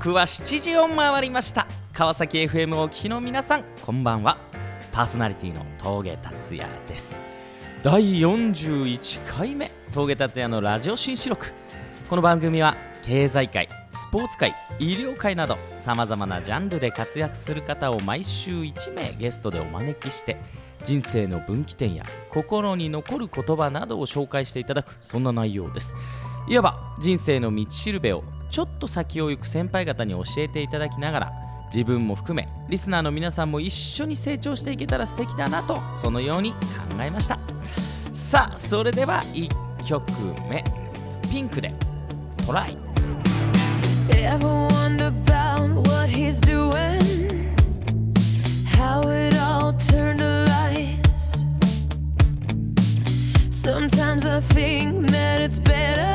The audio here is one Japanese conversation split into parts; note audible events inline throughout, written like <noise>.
刻は7時を回りました。川崎 FM をお聞きの皆さんこんばんは。パーソナリティの峠達也です。第41回目峠達也のラジオ新四録。この番組は経済界スポーツ界医療界などさまざまなジャンルで活躍する方を毎週1名ゲストでお招きして人生の分岐点や心に残る言葉などを紹介していただくそんな内容です。いわば人生の道しるべをちょっと先を行く先輩方に教えていただきながら自分も含めリスナーの皆さんも一緒に成長していけたら素敵だなとそのように考えましたさあそれでは1曲目ピンクでトライ Ever wonder about what he's doing? How it all turned to lies? Sometimes I think that it's better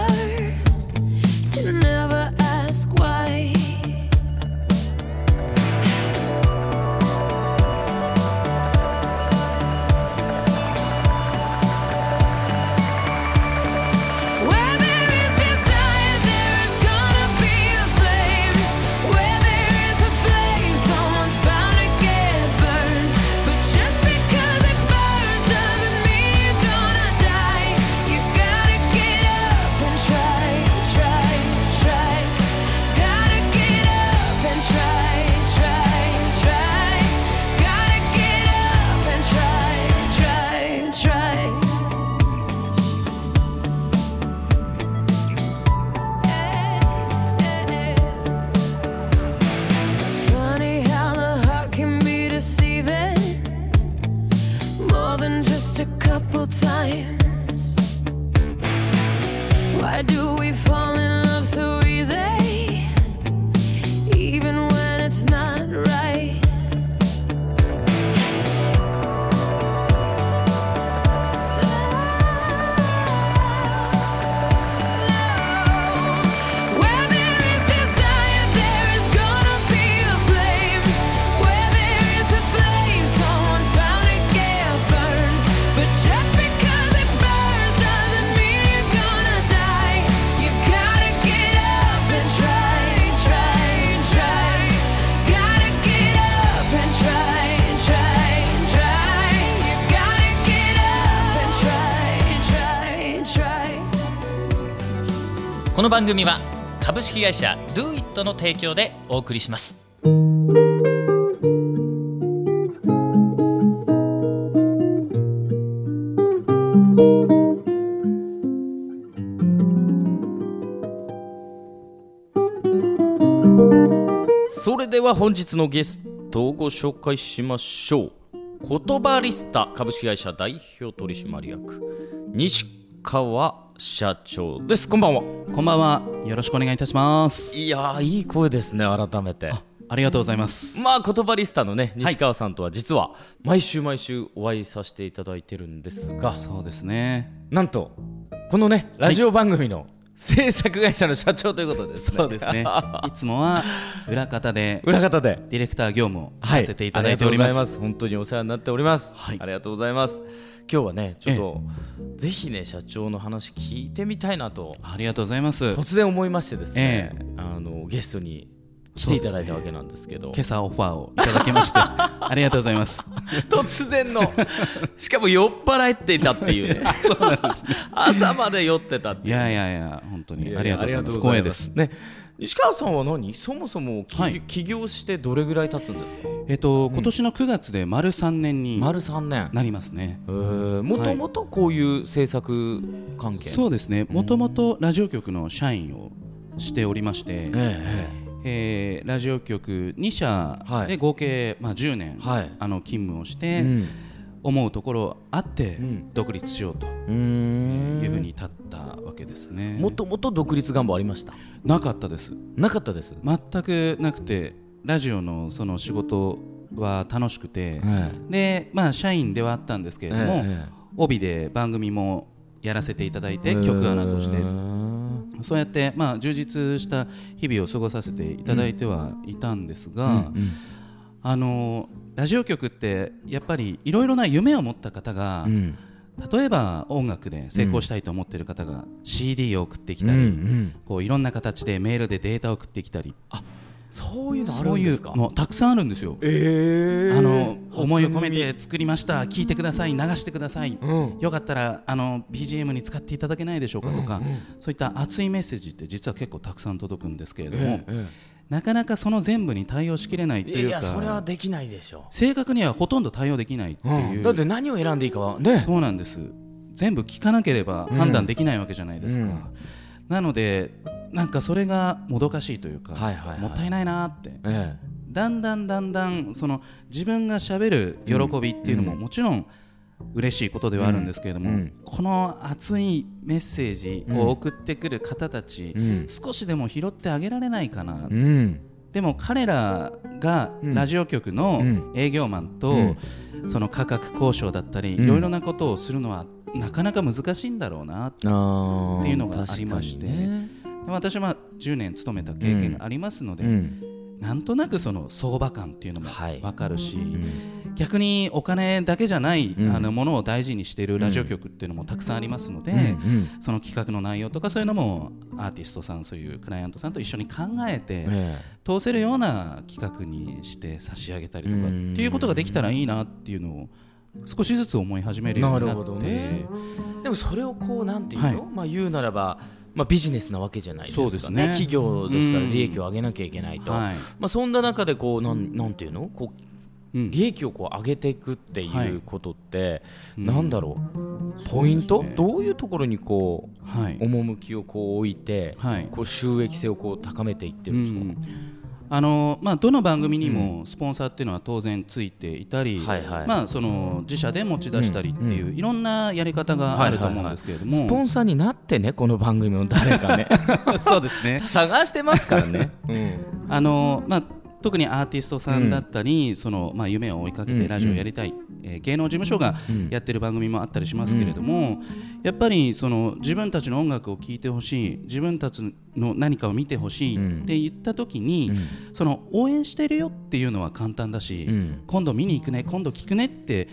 の番組は株式会社 DoIt の提供でお送りします。それでは本日のゲストをご紹介しましょう。言葉リスタ株式会社代表取締役西川社長です。こんばんは。こんばんは。よろしくお願いいたします。いやーいい声ですね改めて。ありがとうございます。まあ言葉リスタのね西川さんとは実は毎週毎週お会いさせていただいてるんですが。そうですね。なんとこのねラジオ番組の制作会社の社長ということですね。そうですね。<laughs> いつもは裏方で裏方で。ディレクター業務をはい。させていただいております。ありがとうございます。本当にお世話になっております、はい。ありがとうございます今日はねちょっとぜひね社長の話聞いてみたいなとありがとうございます。今突然思いましてですね、えあのゲストに来ていただいたわけなんですけど。朝オファーをいただきまして、<laughs> ありがとうございます。突然の。<laughs> しかも酔っ払っていたっていうね。<laughs> 朝まで酔ってたっていういやいやいや、本当にありがとうございます。光栄です。ね西川さんは何？そもそも起,、はい。起業してどれぐらい経つんですか？えっと、今年の9月で丸3年に丸3年。なりますね。もともとこういう制作関係？そうですね。もともとラジオ局の社員をしておりまして、ええーラジオ局2社はい。で合計、まあ、10年、はい。あの勤務をしえて、思うところあって、ん。独立しようとうーん。いうふうに立ったわけですね。もともと独立願望ありました？なかったです。なかったです、全くなくて、ラジオのその仕事は楽しくて、えで、まあ社員ではあったんですけえれども、え帯で番組もやらせていただいて、え曲穴として。そうやって、まあ、充実した日々を過ごさせていただいてはいたんですが、うん。あのラジオ局ってやっぱりいろいろな夢を持った方がうん例えば音楽で成功したいと思っている方が CD を送ってきたり、うんうん。こういろんな形でメールでデータを送ってきたり。そういうのあるんですか？うのたくさんあるんですよ。えあの思いを込めて作りました。聞いてください。流してください、うん。よかったらあの BGM に使っていただけないでしょうかとか、そういった熱いメッセージって実は結構たくさん届くんですけれども、なかなかその全部に対応しきれないっていうか。いやそれはできないでしょ。正確にはほとんど対応できないっていう、だって何を選んでいいかはね。そうなんです。全部聞かなければ判断できないわけじゃないですか、うん。なのでなんかそれがもどかしいというか、はいはいはい。もったいないなって。えだんだんだんだんその自分がしゃべる喜びっていうのももちろん嬉しいことではあるんですけれども、うん。この熱いメッセージを送ってくる方たち、うん。少しでも拾ってあげられないかな、でも彼らがうん。ラジオ局のうん。営業マンと、うん。その価格交渉だったり、うん。いろいろなことをするのはなかなか難しいんだろうなっていうのがありまして。ね。で私は10年勤めた経験がありますので、うんなんとなくその相場感っていうのもはい。分かるし、うん。逆にお金だけじゃない、うん。あのものを大事にしているラジオ局っていうのもたくさんありますので、うん。その企画の内容とかそういうのもアーティストさんそういうクライアントさんと一緒に考えて、え通せるような企画にして差し上げたりとかってうんいうことができたらいいなっていうのを少しずつ思い始めるようになってなるほどね。えでもそれをこうなんていうの、はい。まあ言うならばまあビジネスなわけじゃないですか。そうですね。企業ですからうん。利益を上げなきゃいけないと、はい。まあそんな中でこうなんなんていうの？こううん。利益をこう上げていくってはいいうことって、うん。なんだろう？ポイント、ねどういうところにこうはい。趣をこう置いて、はい。こう収益性をこう高めていってるんですか、うんあのまあ、どの番組にもスポンサーっていうのは当然ついていたり、まあ、その自社で持ち出したりっていう、うん。いろんなやり方があると思うんですけれども、スポンサーになってねこの番組の誰かね。<laughs> そうですね。探してますからね、う <laughs> んあの、まあ、特にアーティストさんだったり、そのまあ、夢を追いかけてラジオをやりたい、えー芸能事務所がうんやってる番組もあったりしますけれども、やっぱりその自分たちの音楽を聴いてほしい自分たちの何かを見てほしいって言った時に、うん。その応援してるよっていうのは簡単だし、うん。今度見に行くね今度聞くねって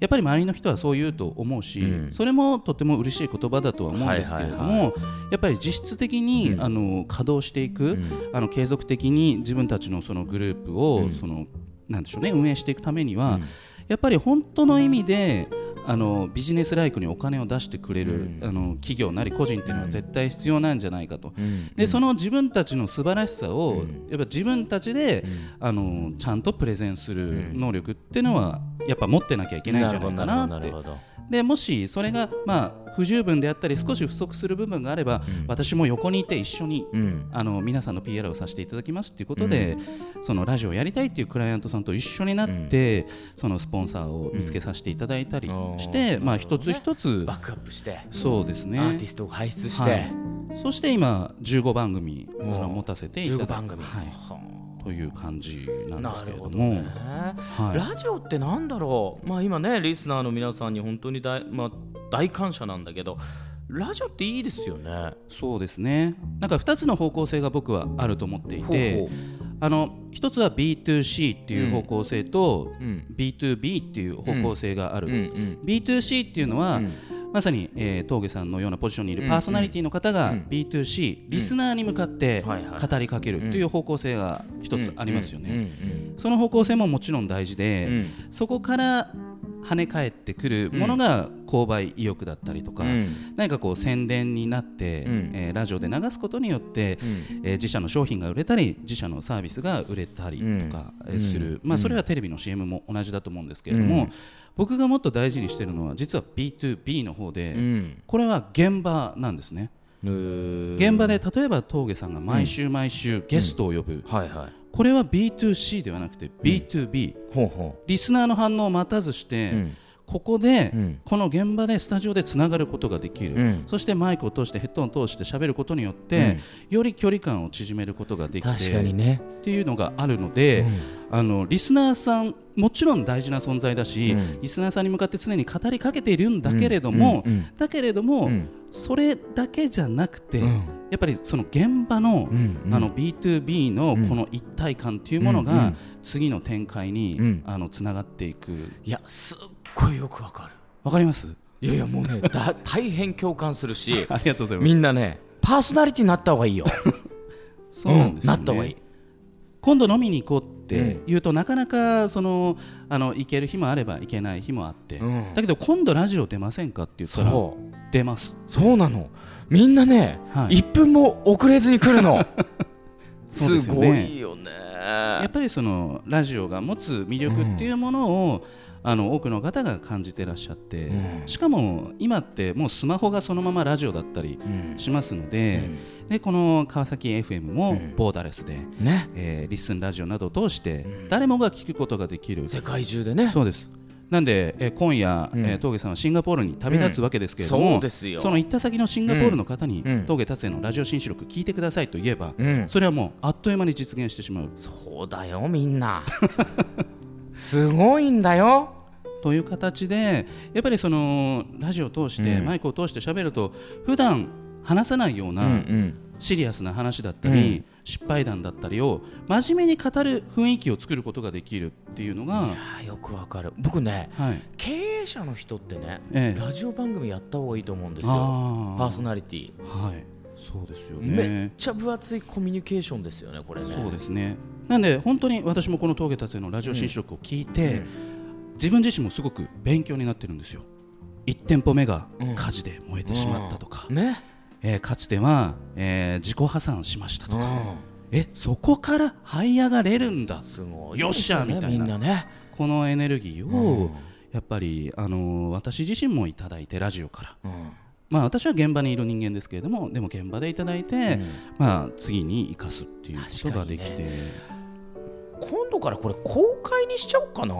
やっぱり周りの人はそう言うと思うし、うん。それもとても嬉しい言葉だとは思うんですけれども、はいはいやっぱり実質的に、うん。あの稼働していく、うん。あの継続的に自分たちのそのグループを、うん。そのなんでしょうね運営していくためには、うん。やっぱり本当の意味であのビジネスライクにお金を出してくれる、うん。あの企業なり個人っていうのは絶対必要なんじゃないかと。うん。でその自分たちの素晴らしさを、うん。やっぱ自分たちで、あのちゃんとプレゼンする能力っていうのはやっぱ持ってなきゃいけないんじゃないかなって。るほどるほどでもしそれがまあ不十分であったり少し不足する部分があれば、うん。私も横にいて一緒にうん。あの皆さんの PR をさせていただきますっていうことで、そのラジオをやりたいっていうクライアントさんと一緒になって、そのスポンサーを見つけさせていただいたりして、うん。まあ一つ一つバックアップして、そうですね。アーティストを輩出して、はい。そして今15番組あうんの持たせていただ15番組、はい、はという感じあなんですけれども、ね、はい。ラジオってなんだろう、まあ、今ねリスナーの皆さんに本当に大,、まあ、大感謝なんだけどラジオっていいですよね。そうですね。なんか2つの方向性が僕はあると思っていてほうほあの一つは B2C っていう方向性と、ううん。B2B っていう方向性がある、うんうん。B2C っていうのは、うんまさに、えー、峠さんのようなポジションにいるうんパーソナリティの方がうん。B2C、リスナーに向かって語りかけるという方向性が一つありますよね、その方向性ももちろん大事で、うん。そこから跳ね返ってくるものが購買意欲だったりとか、うん。何かこう宣伝になって、うん。えーラジオで流すことによって、えー自社の商品が売れたり自社のサービスが売れたりとかうん。えーする、うん。まあ、それはテレビの CM も同じだと思うんですけれども、うん。僕がもっと大事にしているのは実は B2B の方で、うん。これは現場なんですね。うん現場で例えば峠さんが毎週毎週ゲストを呼ぶ、はいはい。これは B2C ではなくて B2B、ほうほリスナーの反応を待たずして、うんここで、うん。この現場でスタジオでつながることができる、うん。そしてマイクを通してヘッドホンを通して喋ることによって、より距離感を縮めることができて確かにね。っていうのがあるので、あのリスナーさんもちろん大事な存在だし、うん。リスナーさんに向かって常に語りかけているんだけれども、だけれども、うん。それだけじゃなくて、うん。やっぱりその現場の,、うん。うん。あの B2B のこの一体感っていうものが、次の展開に、うん。あのつながっていく。いやすっごいよくわかる。わかります？いやいやもうね <laughs> だ大変共感するしありがとうございます。みんなねパーソナリティになった方がいいよ。<laughs> そうなんですよ、ね。なった方がいい。今度飲みに行こうって言うと、なかなかそのあの行ける日もあれば行けない日もあって、うん。だけど今度ラジオ出ませんかって言ったら出ます。そうなの。みんなね、はい。1分も遅れずに来るの。<laughs> すすごいよね。やっぱりそのラジオが持つ魅力っていうものを、あの多くの方が感じてらっしゃって、うん。しかも今ってもうスマホがそのままラジオだったりうん。しますので,、でこの川崎 FM もうん。ボーダレスで、ね。えーリッスンラジオなどを通して誰もが聞くことができる、世界中でね。そうです。なんで、えー今夜、うん。えー峠さんはシンガポールに旅立つわけですけれども、うん。そうですよ。の行った先のシンガポールの方に、うん。峠達也のラジオ新四録聞いてくださいと言えば、うん。それはもうあっという間に実現してしまう。そうだよみんな <laughs> すごいんだよ。という形でやっぱりそのラジオを通して、うん。マイクを通して喋ると普段話さないような、うんシリアスな話だったり、うん。失敗談だったりを真面目に語る雰囲気を作ることができるっていうのが、いやーよくわかる。僕ねはい。経営者の人ってね、ええ。ラジオ番組やった方がいいと思うんですよ。パーソナリティ、はいそうですよめっねちゃ分厚いコミュニケーションですよねこれね。そうですね。なんで本当に私もこの峠達也のラジオ新四録を聞いて、うん。自分自身もすごく勉強になってるんですよ。1店舗目がうん火事で燃えてしまったとか、ね。えーかつては、えー自己破産しましたとか、うん。えそこから這い上がれるんだ。すごいよっしゃみたいな。みんなね。このエネルギーうをん。やっぱり、あのー私自身もいただいてラジオから、うんまあ、私は現場にいる人間ですけれどもでも現場でいただいて、うん。まあ、次に生かすっていうことができて、確か今度からこれ公開にしちゃおうかな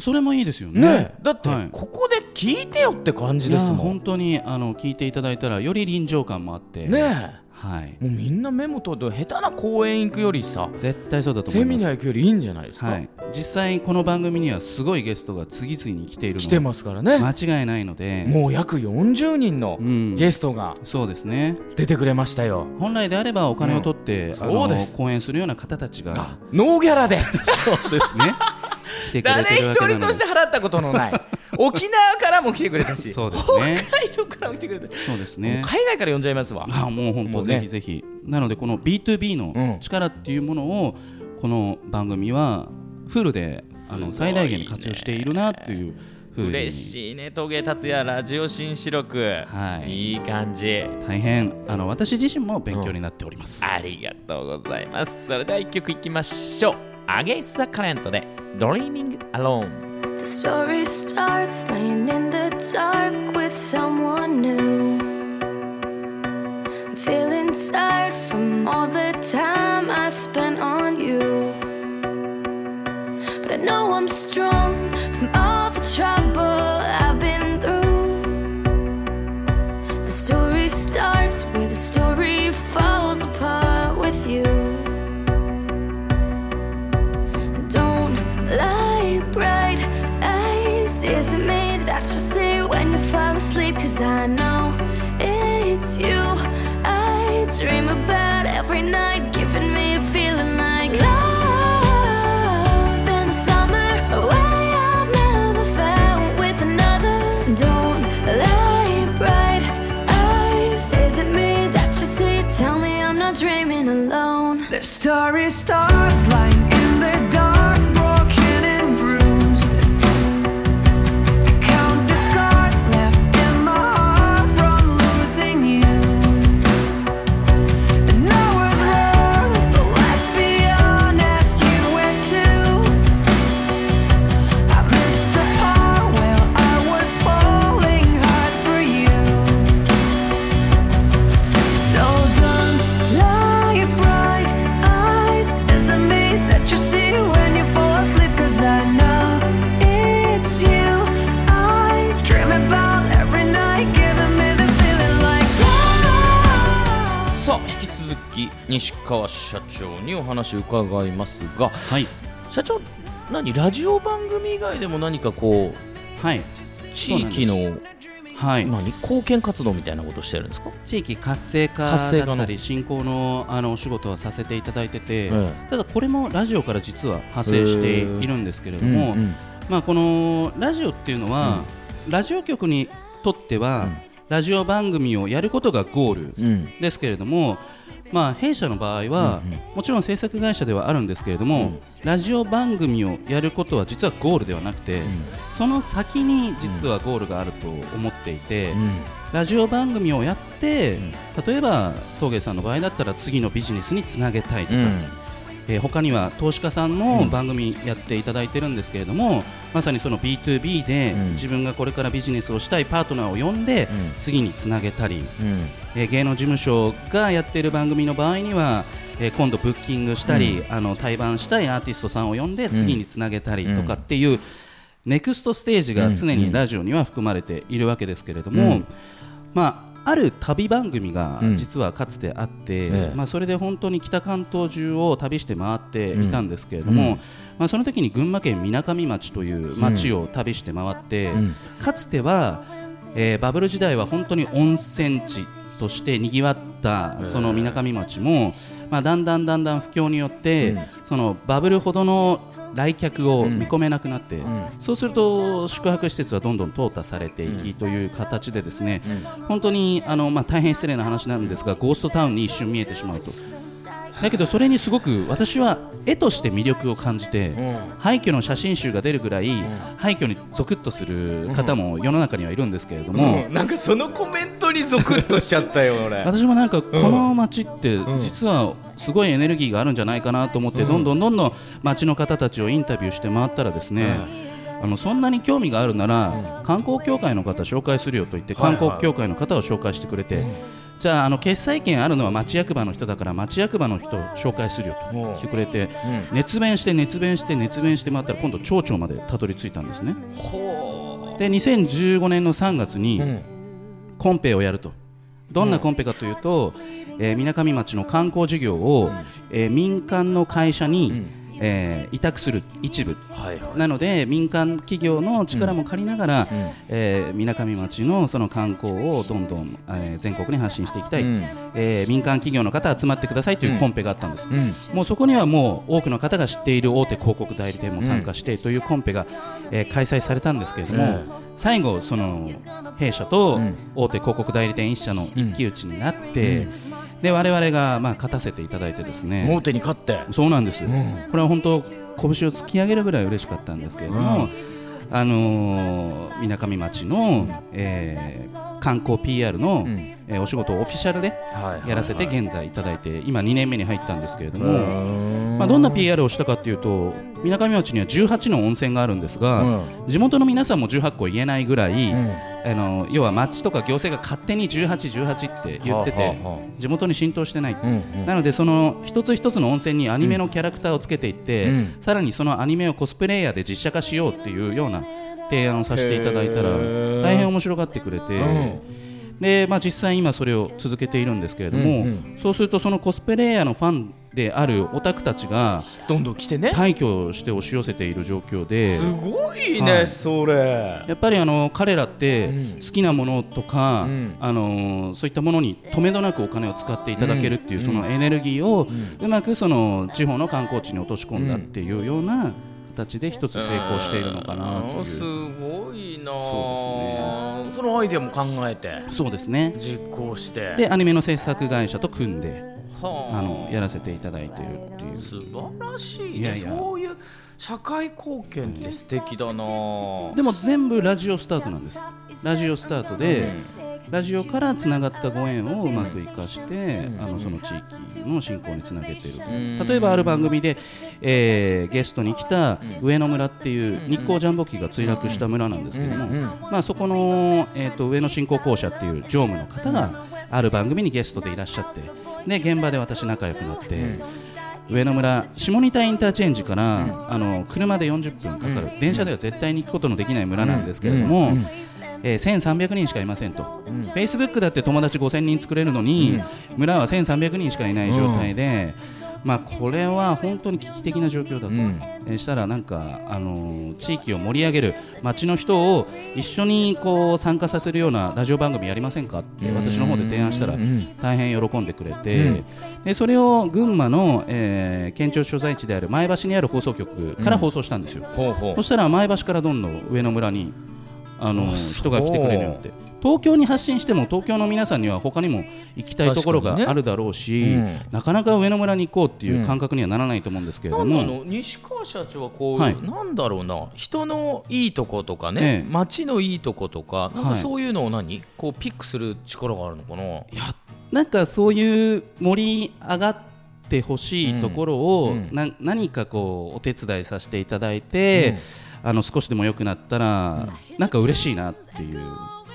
それもいいですよね。ね。だってはい。ここで聞いてよって感じですもん。本当にあの聞いていただいたらより臨場感もあって。ねはい。えもうみんなメモ取って下手な講演行くよりさ絶対そうだと思います。セミナー行くよりいいんじゃないですか、はい、実際この番組にはすごいゲストが次々に来ているの来てますからね、間違いないので。もう約40人のうん。ゲストがそうですね。出てくれましたよ、本来であればお金を取って、うん。そうです。講演するような方たちが。ノーギャラで。<laughs> そうですね誰一人として払ったことのない。<laughs> 沖縄からも来てくれたし。そうですね。北海道からも来てくれた、そうですね。海外から呼んじゃいますわ。あもう本当もうね。ぜひぜひ。なのでこの B2B うん。の力っていうものをこの番組はフルであの最大限に活用しているなっていうふうに。嬉しいね峠達也ラジオ新四録、はい。いい感じ。大変あの私自身も勉強になっております、ありがとうございます。それでは一曲いきましょう Against the Current で Dreaming Alone. The story starts laying in the dark with someone new. Feeling tired from all the time stars 川社長にお話を伺いますがはい。社長何ラジオ番組以外でも何かこうはい。地域のはい。何貢献活動みたいなことしてるんですか？地域活性化だったり振興のあのお仕事はさせていただいてて、ええ。ただこれもラジオから実は派生しているんですけれども、うんうん。まあ、このラジオっていうのは、ラジオ局にとっては、ラジオ番組をやることがゴールうん。ですけれども、まあ、弊社の場合は、もちろん制作会社ではあるんですけれども、ラジオ番組をやることは実はゴールではなくて、その先に実はゴールがあると思っていて、ラジオ番組をやって、例えば陶芸さんの場合だったら次のビジネスにつなげたいとか、えー他には投資家さんの番組やっていただいてるんですけれども、まさにその B2B でうん。自分がこれからビジネスをしたいパートナーを呼んでうん。次につなげたり、うん。えー芸能事務所がやっている番組の場合には、えー今度ブッキングしたり、あの対バンしたいアーティストさんを呼んで次につなげたりとかっていう、ネクストステージが常にラジオには含まれているわけですけれども、うん。まあある旅番組がうん。実はかつてあって、ええ。まあ、それで本当に北関東中を旅して回っていたんですけれども、うん。まあ、その時に群馬県みなかみ町という町を旅して回って、うん。かつては、えーバブル時代は本当に温泉地としてにぎわったそのみなかみ町も、まあ、だんだんだんだん不況によって、うん。そのバブルほどの来客を見込めなくなって、ん。そうすると宿泊施設はどんどん淘汰されていきという形でですね、本当にあの、まあ、大変失礼な話なんですがゴーストタウンに一瞬見えてしまうと。だけどそれにすごく私は絵として魅力を感じて、廃墟の写真集が出るぐらい、廃墟にゾクッとする方も世の中にはいるんですけれども、なんかそのコメントにゾクッとしちゃったよ <laughs> 俺。私もなんかこの街って実はすごいエネルギーがあるんじゃないかなと思ってどんどんどんどん街の方たちをインタビューして回ったらですねあのそんなに興味があるなら観光協会の方紹介するよと言って観光協会の方を紹介してくれてじゃああの決済権あるのは町役場の人だから町役場の人を紹介するよと言ってくれて熱弁して熱弁して熱弁して回ったら今度町長までたどり着いたんですね。で2015年の3月にコンペをやると。どんなコンペかというとみなかみ町の観光事業を、えー民間の会社に、えー委託する一部。はいはい。なので民間企業の力も借りながらみなかみ町のその観光をどんどん、えー全国に発信していきたい、うん。えー民間企業の方集まってくださいというコンペがあったんです、うん。もうそこにはもう多くの方が知っている大手広告代理店も参加してというコンペが、えー開催されたんですけれども、うん。最後、その弊社とうん。大手広告代理店1社の一騎打ちになって、で我々がまあ勝たせていただいてですね。大手に勝って。そうなんです、ん。これは本当拳を突き上げるぐらい嬉しかったんですけれども、あのみなかみ町の、えー観光 PR の、ん。えーお仕事をオフィシャルではい。やらせて現在いただいて今2年目に入ったんですけれどうも、ん。まあ、どんな PR をしたかというとみなかみ町には18の温泉があるんですが、うん。地元の皆さんも18個言えないぐらい、んあの要は町とか行政が勝手に18、18って言ってて、地元に浸透してない、なのでその一つ一つの温泉にアニメのキャラクターをつけていって、うん。さらにそのアニメをコスプレイヤーで実写化しようっていうような提案をさせていただいたら大変面白がってくれて、でまあ、実際今それを続けているんですけれども、そうするとそのコスプレイヤーのファンであるオタクたちがどんどん来てね。退去して押し寄せている状況ですごいはい。ねそれ。やっぱりあの彼らってうん。好きなものとか、うん。あのそういったものにとめどなくお金を使っていただけるっていう、そのエネルギーをうまくその地方の観光地に落とし込んだっていうような形で一つ成功しているのかなとすいう。ごいなそうそのアイデアも考えて。そうですね。実行して。でアニメの制作会社と組んで。はああのやらせていただいているっていう。素晴らしいね。いやいや。そういう社会貢献って素敵だな。でも全部ラジオスタートなんです。ラジオスタートで、ラジオからつながったご縁をうまく生かして、あのその地域の振興につなげている、ん。例えばある番組で、えーゲストに来た上野村っていう日光ジャンボ機が墜落した村なんですけども、まあ、そこの、えー、と上野振興公社っていう常務の方がある番組にゲストでいらっしゃってで現場で私仲良くなって。上野村下仁田インターチェンジから、あの車で40分かかる、電車では絶対に行くことのできない村なんですけれども、えー1300人しかいませんと、フェイスブックだって友達5000人作れるのに、村は1300人しかいない状態で、まあ、これは本当に危機的な状況だと、ん。えーしたらなんか、あのー地域を盛り上げる町の人を一緒にこう参加させるようなラジオ番組やりませんかって私の方で提案したら大変喜んでくれて、でそれを群馬の、えー県庁所在地である前橋にある放送局から放送したんですよ。ほうほそしたら前橋からどんどん上野村にあの人が来てくれるようになって東京に発信しても東京の皆さんには他にも行きたいところがあるだろうし、うん。なかなか上野村に行こうっていう感覚にはならないと思うんですけれども、なん。なの西川社長はこう、はい。なんだろうな人のいいとことかね、ええ。街のいいとことかなんかはい。そういうのを何、こうピックする力があるのかな？いやなんかそういう盛り上がってほしいところを、うん何かこうお手伝いさせていただいて、あの少しでも良くなったら、なんか嬉しいなっていう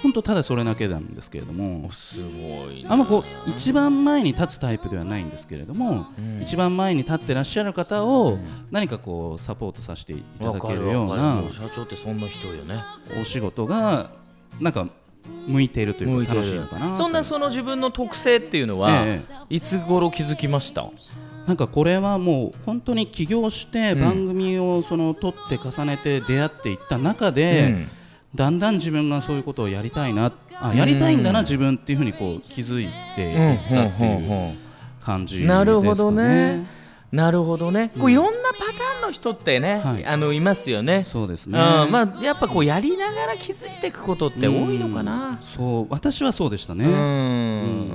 本当ただそれだけなんですけれどもすごいな。あんまこう一番前に立つタイプではないんですけれども、一番前に立ってらっしゃる方を何かこうサポートさせていただけるような社長ってそんな人よね。お仕事がなんか向いているというか楽しいのかなと。そんなその自分の特性っていうのは、え。いつ頃気づきました？なんかこれはもう本当に起業してうん。番組をその撮って重ねて出会っていった中で、うんだんだん自分がそういうことをやりたいなあやりたいんだな自分っていうふうにこう気づいていったっていう感じですかね。なるほどねなるほどね、こういろんなパターンの人ってね、はい。あのいますよね。そうですね。うん。まあ、やっぱこうやりながら気づいていくことって多いのかな。そう私はそうでしたね。うん。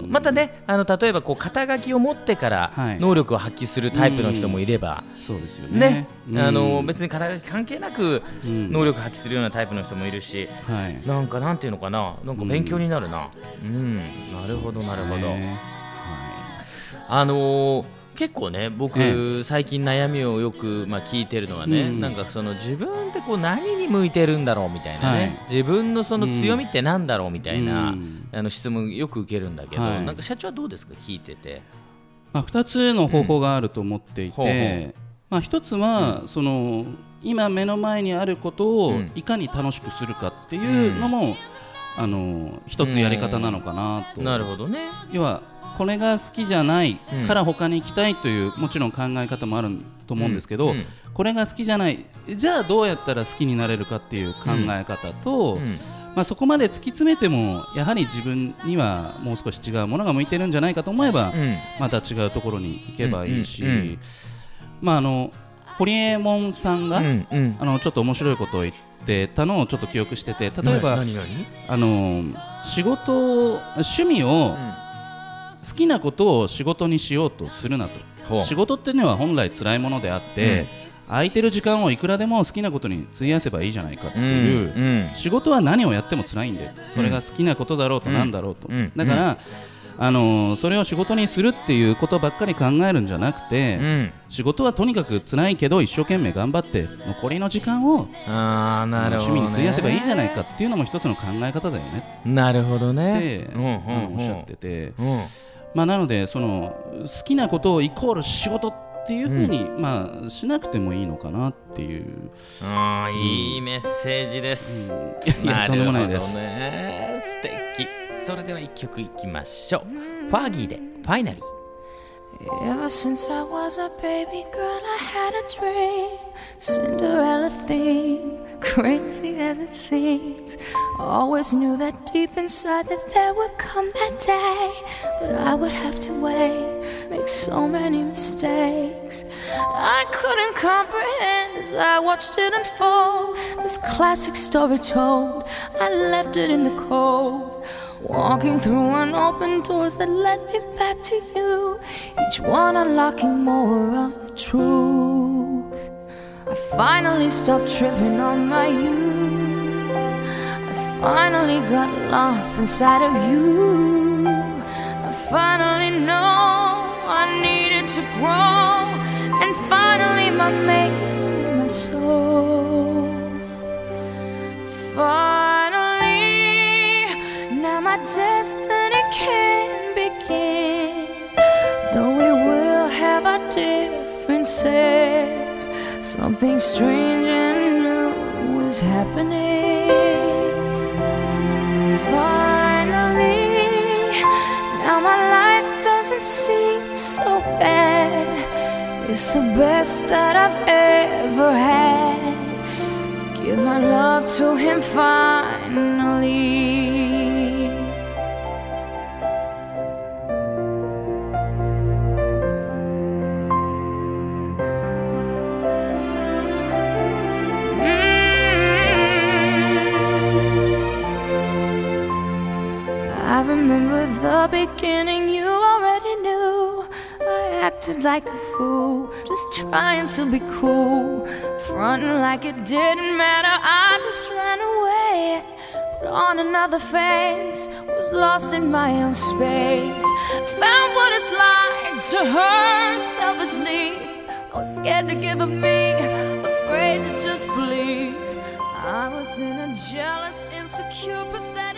うん。またねあの例えばこう肩書きを持ってからはい。能力を発揮するタイプの人もいれば、そうですよね。ね。うん。あの別に肩書き関係なくうん。能力発揮するようなタイプの人もいるし、はい。なんかなんていうのかな。なんか勉強になるな。うん、なるほどなるほど、ね。あのー結構ね僕、え最近悩みをよく、まあ、聞いてるのはね、うん。なんかその自分ってこう何に向いてるんだろうみたいなね、はい。自分のその強みってなんだろうみたいな、うん。あの質問よく受けるんだけど、はい。なんか社長はどうですか聞いてて？まあ、2つの方法があると思っていて、ほうほう。まあ、1つは、その今目の前にあることをうん。いかに楽しくするかっていうのも、あの一つやり方なのかなと、なるほどね。要はこれが好きじゃないうん。から他に行きたいというもちろん考え方もあると思うんですけど、これが好きじゃないじゃあどうやったら好きになれるかっていう考え方と、うん。まあ、そこまで突き詰めてもやはり自分にはもう少し違うものが向いてるんじゃないかと思えば、うん。また違うところに行けばいいし、まああの堀江門さんが、あのちょっと面白いことを言ってたのをちょっと記憶してて例えば、あの仕事趣味を、好きなことを仕事にしようとするなと。仕事っていうのは本来辛いものであって、空いてる時間をいくらでも好きなことに費やせばいいじゃないかっていう、うんうん。仕事は何をやっても辛いんでそれが好きなことだろうとなんだろうと、うん。だから、あのーそれを仕事にするっていうことばっかり考えるんじゃなくて、うん。仕事はとにかく辛いけど一生懸命頑張って残りの時間をあーなるほど、ね、趣味に費やせばいいじゃないかっていうのも一つの考え方だよね。なるほどって、ね。うんうん。おっしゃってて、うんまあ、なのでその好きなことをイコール仕事っていうふうに、まあ、しなくてもいいのかなっていう、あーいいメッセージです。いやとんでもないです。ね。素敵。それでは一曲いきましょう。ファーギーでファイナリー。Ever since I was a baby girl, I had a dream. Cinderella theme, crazy as it seems. Always knew that deep inside that there would come that day. But I would have to wait, make so many mistakes. I couldn't comprehend as I watched it unfold. This classic story told, I left it in the cold. Walking through unopened doors that led me back to you. Each one unlocking more of the truth. I finally stopped tripping on my youth. I finally got lost inside of you. I finally know I needed to grow. And finally, my mate has been my soul. Finally, now my destiny can begin. Though we will have our differences, something strange and new is happening. Finally, now my life doesn't seem so bad. It's the best that I've ever had. Give my love to him finally. Beginning, you already knew. I acted like a fool, just trying to be cool. Fronting like it didn't matter, I just ran away. Put on another face, was lost in my own space. Found what it's like to hurt selfishly. I was scared to give up me, afraid to just believe. I was in a jealous, insecure, pathetic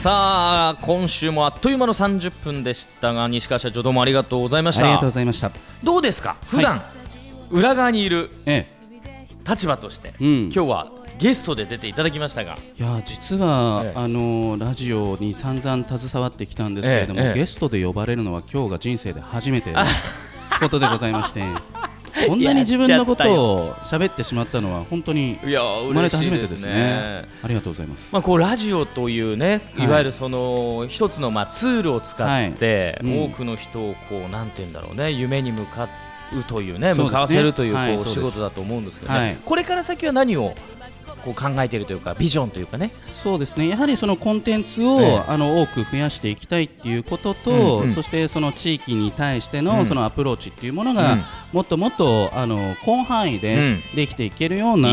さあ今週もあっという間の30分でしたが西川社長どうもありがとうございました。ありがとうございました。どうですか？普段、裏側にいるえ立場として、うん。今日はゲストで出ていただきましたが。え、いや実は、ええ。あのラジオに散々携わってきたんですけれども、ええ。ええゲストで呼ばれるのは今日が人生で初めての <laughs> ことでございまして、<laughs> こんなに自分のことを喋ってしまったのは本当にいや生まれて初めて嬉しいですね。ありがとうございます。まあ、こうラジオというね、はい。いわゆるその一つのまあツールを使って、はい。うん。多くの人をこうなんて言うんだろうね夢に向かうというね。向かわせるというこう、はいそうです。仕事だと思うんですけどね、はい。これから先は何をこう考えているというかビジョンというかね。そうですね。やはりそのコンテンツを、ええ。あの多く増やしていきたいっていうことと、うんうん。そしてその地域に対してうん。のそのアプローチっていうものが、うん。もっともっとあの広範囲うでん。できていけるような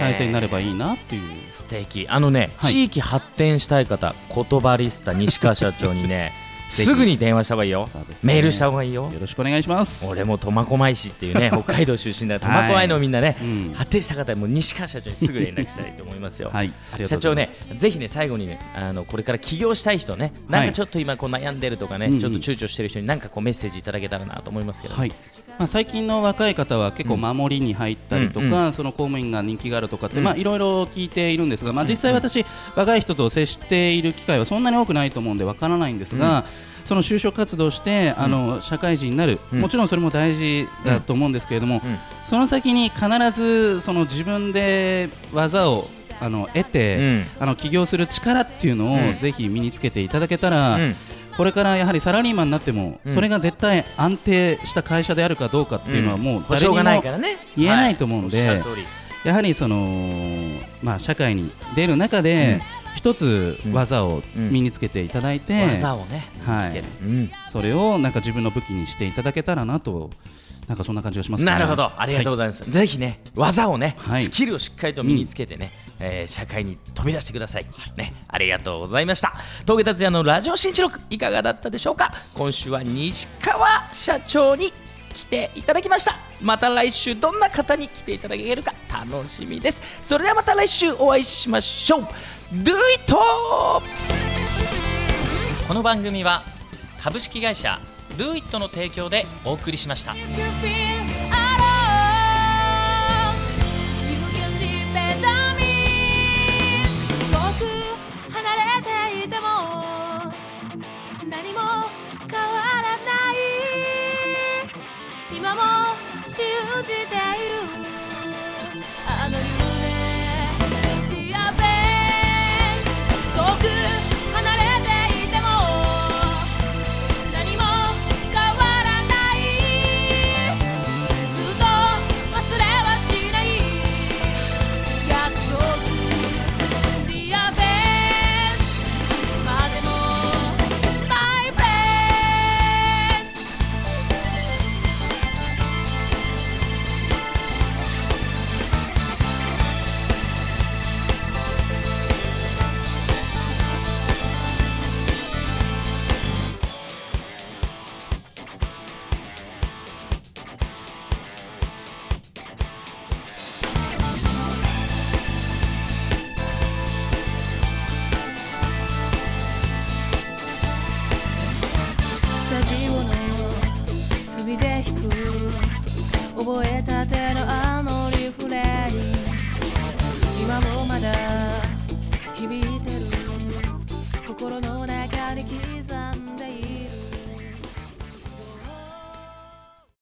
体制になればいいなっていう。素敵。あのね、はい。地域発展したい方言葉リスタ西川社長にね <laughs> すぐに電話した方がいいよ、ね。メールした方がいいよ。よろしくお願いします。俺も苫小牧市っていうね <laughs> 北海道出身だ。苫小牧のみんなね、うん。発展した方はもう西川社長にすぐ連絡したいと思いますよ。はい、社長ねぜひね、最後にね、あのこれから起業したい人ね、なんかちょっと今こう悩んでるとかね、うんうん。ちょっと躊躇してる人になんかこうメッセージいただけたらなと思いますけど。はい。まあ、最近の若い方は結構守りに入ったりとか、うんうその公務員が人気があるとかって、うん。まあ、いろいろ聞いているんですが、まあ、実際私、若い人と接している機会はそんなに多くないと思うんでわからないんですが、その就職活動してあの社会人になる、うん。もちろんそれも大事だと思うんですけれども、うん。その先に必ずその自分で技をあの得て、うん。あの起業する力っていうのを、うん。ぜひ身につけていただけたら、うん。これからやはりサラリーマンになっても、うん。それが絶対安定した会社であるかどうかっていうのはもう誰にも保証がないからね。言えないと思うのでやはりその、まあ、社会に出る中で一つ技をうん身につけていただいて、技をね、はいうんそれをなんか自分の武器にしていただけたらなとなんかそんな感じがしますねなるほど、ありがとうございます。ぜひね、技をね、はいスキルをしっかりと身につけてね、えー社会に飛び出してください。ね、ありがとうございました。峠達也のラジオ新記録いかがだったでしょうか？今週は西川社長に来ていただきました。また来週どんな方に来ていただけるか楽しみです。それではまた来週お会いしましょう。Do it! この番組は株式会社 Do It の提供でお送りしました。